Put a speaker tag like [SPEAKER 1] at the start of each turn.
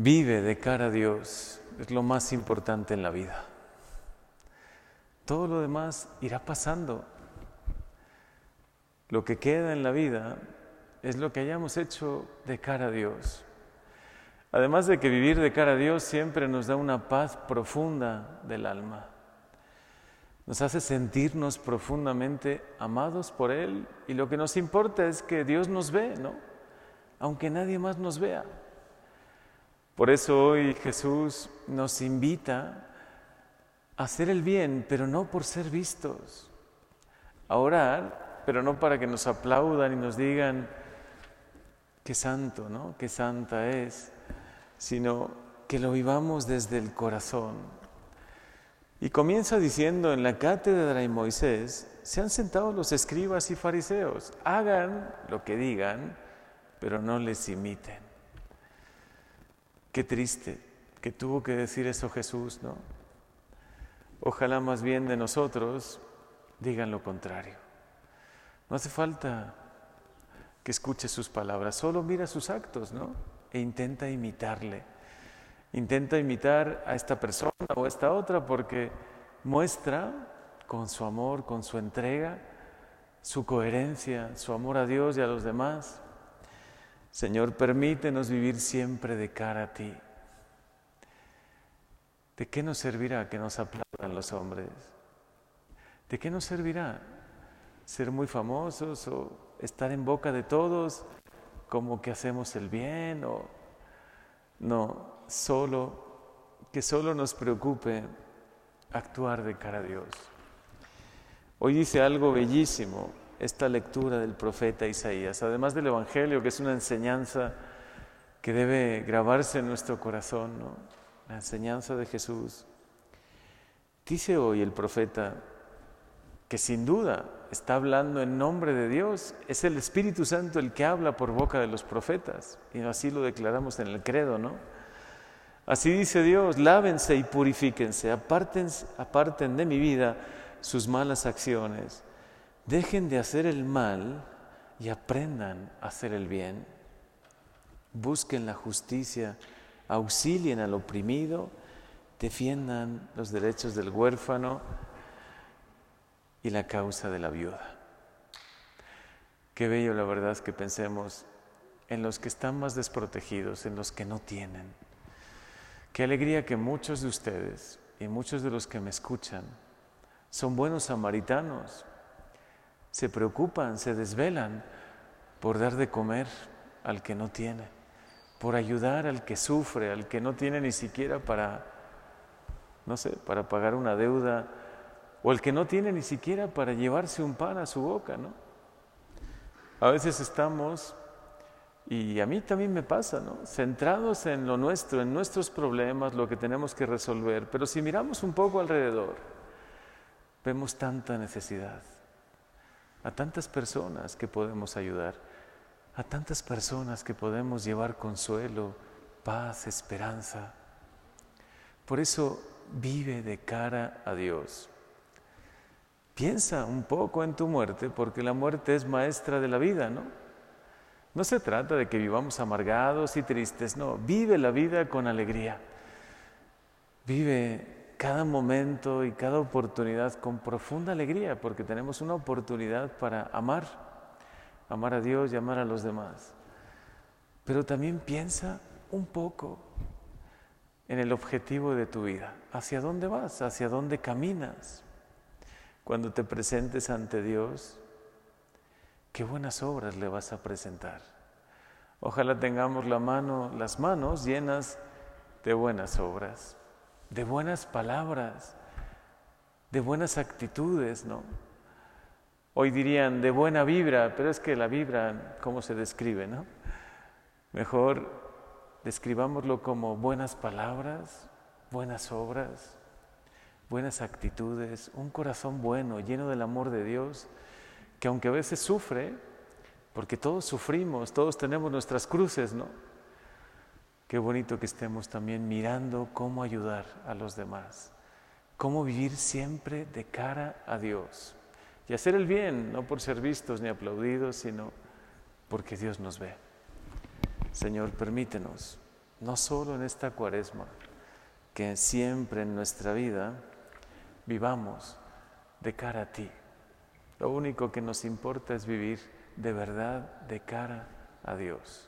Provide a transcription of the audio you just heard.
[SPEAKER 1] Vive de cara a Dios, es lo más importante en la vida. Todo lo demás irá pasando. Lo que queda en la vida es lo que hayamos hecho de cara a Dios. Además de que vivir de cara a Dios siempre nos da una paz profunda del alma. Nos hace sentirnos profundamente amados por Él y lo que nos importa es que Dios nos ve, ¿no? Aunque nadie más nos vea. Por eso hoy Jesús nos invita a hacer el bien, pero no por ser vistos. A orar, pero no para que nos aplaudan y nos digan, qué santo, ¿no? Qué santa es sino que lo vivamos desde el corazón. Y comienza diciendo, en la cátedra de Moisés se han sentado los escribas y fariseos, hagan lo que digan, pero no les imiten. Qué triste que tuvo que decir eso Jesús, ¿no? Ojalá más bien de nosotros digan lo contrario. No hace falta que escuche sus palabras, solo mira sus actos, ¿no? e intenta imitarle. Intenta imitar a esta persona o a esta otra porque muestra con su amor, con su entrega, su coherencia, su amor a Dios y a los demás. Señor, permítenos vivir siempre de cara a ti. ¿De qué nos servirá que nos aplaudan los hombres? ¿De qué nos servirá ser muy famosos o estar en boca de todos como que hacemos el bien o no, solo que solo nos preocupe actuar de cara a Dios. Hoy dice algo bellísimo esta lectura del profeta Isaías, además del Evangelio, que es una enseñanza que debe grabarse en nuestro corazón, ¿no? la enseñanza de Jesús. Dice hoy el profeta que sin duda está hablando en nombre de Dios, es el Espíritu Santo el que habla por boca de los profetas, y así lo declaramos en el credo, ¿no? Así dice Dios, lávense y purifíquense, aparten, aparten de mi vida sus malas acciones, dejen de hacer el mal y aprendan a hacer el bien, busquen la justicia, auxilien al oprimido, defiendan los derechos del huérfano, y la causa de la viuda. Qué bello la verdad es que pensemos en los que están más desprotegidos, en los que no tienen. Qué alegría que muchos de ustedes y muchos de los que me escuchan son buenos samaritanos, se preocupan, se desvelan por dar de comer al que no tiene, por ayudar al que sufre, al que no tiene ni siquiera para, no sé, para pagar una deuda o el que no tiene ni siquiera para llevarse un pan a su boca, ¿no? A veces estamos, y a mí también me pasa, ¿no? Centrados en lo nuestro, en nuestros problemas, lo que tenemos que resolver, pero si miramos un poco alrededor, vemos tanta necesidad, a tantas personas que podemos ayudar, a tantas personas que podemos llevar consuelo, paz, esperanza. Por eso vive de cara a Dios. Piensa un poco en tu muerte, porque la muerte es maestra de la vida, ¿no? No se trata de que vivamos amargados y tristes, no, vive la vida con alegría. Vive cada momento y cada oportunidad con profunda alegría, porque tenemos una oportunidad para amar, amar a Dios y amar a los demás. Pero también piensa un poco en el objetivo de tu vida, hacia dónde vas, hacia dónde caminas cuando te presentes ante Dios, qué buenas obras le vas a presentar. Ojalá tengamos la mano, las manos llenas de buenas obras, de buenas palabras, de buenas actitudes, ¿no? Hoy dirían de buena vibra, pero es que la vibra, ¿cómo se describe, no? Mejor describámoslo como buenas palabras, buenas obras, buenas actitudes, un corazón bueno, lleno del amor de Dios, que aunque a veces sufre, porque todos sufrimos, todos tenemos nuestras cruces, ¿no? Qué bonito que estemos también mirando cómo ayudar a los demás, cómo vivir siempre de cara a Dios y hacer el bien, no por ser vistos ni aplaudidos, sino porque Dios nos ve. Señor, permítenos no solo en esta cuaresma, que siempre en nuestra vida vivamos de cara a ti. Lo único que nos importa es vivir de verdad de cara a Dios.